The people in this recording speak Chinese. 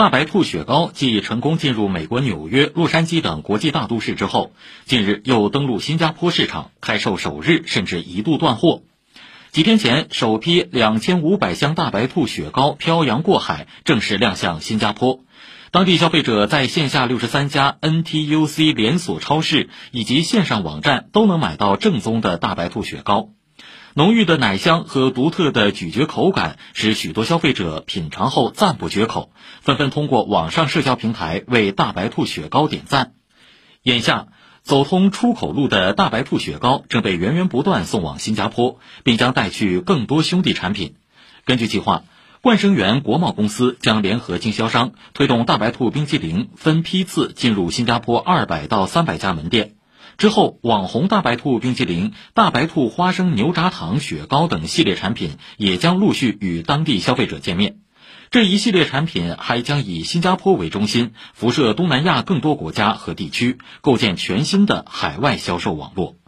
大白兔雪糕继成功进入美国纽约、洛杉矶等国际大都市之后，近日又登陆新加坡市场，开售首日甚至一度断货。几天前，首批两千五百箱大白兔雪糕漂洋过海，正式亮相新加坡。当地消费者在线下六十三家 NTUC 连锁超市以及线上网站都能买到正宗的大白兔雪糕。浓郁的奶香和独特的咀嚼口感，使许多消费者品尝后赞不绝口，纷纷通过网上社交平台为大白兔雪糕点赞。眼下，走通出口路的大白兔雪糕正被源源不断送往新加坡，并将带去更多兄弟产品。根据计划，冠生园国贸公司将联合经销商推动大白兔冰淇淋分批次进入新加坡二百到三百家门店。之后，网红大白兔冰淇淋、大白兔花生牛轧糖雪糕等系列产品也将陆续与当地消费者见面。这一系列产品还将以新加坡为中心，辐射东南亚更多国家和地区，构建全新的海外销售网络。